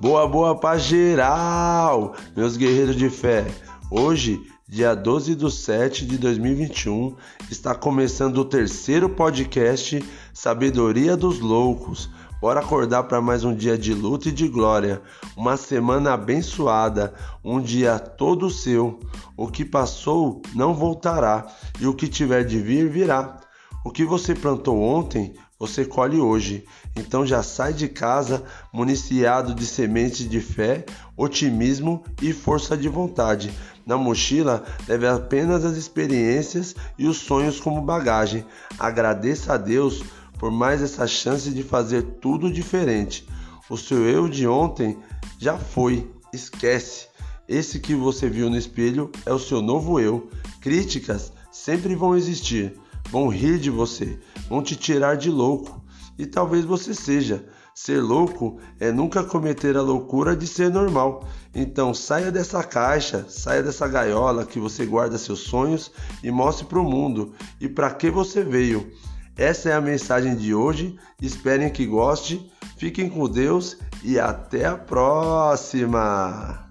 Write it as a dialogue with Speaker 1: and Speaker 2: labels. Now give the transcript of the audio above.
Speaker 1: Boa, boa pra geral, meus guerreiros de fé. Hoje, dia 12 de 7 de 2021, está começando o terceiro podcast Sabedoria dos Loucos. Bora acordar para mais um dia de luta e de glória, uma semana abençoada, um dia todo seu. O que passou não voltará, e o que tiver de vir virá. O que você plantou ontem, você colhe hoje. Então já sai de casa municiado de sementes de fé, otimismo e força de vontade. Na mochila, leve apenas as experiências e os sonhos como bagagem. Agradeça a Deus por mais essa chance de fazer tudo diferente. O seu eu de ontem já foi, esquece. Esse que você viu no espelho é o seu novo eu. Críticas sempre vão existir vão rir de você, vão te tirar de louco. E talvez você seja. Ser louco é nunca cometer a loucura de ser normal. Então saia dessa caixa, saia dessa gaiola que você guarda seus sonhos e mostre para o mundo e para que você veio. Essa é a mensagem de hoje. Esperem que goste. Fiquem com Deus e até a próxima.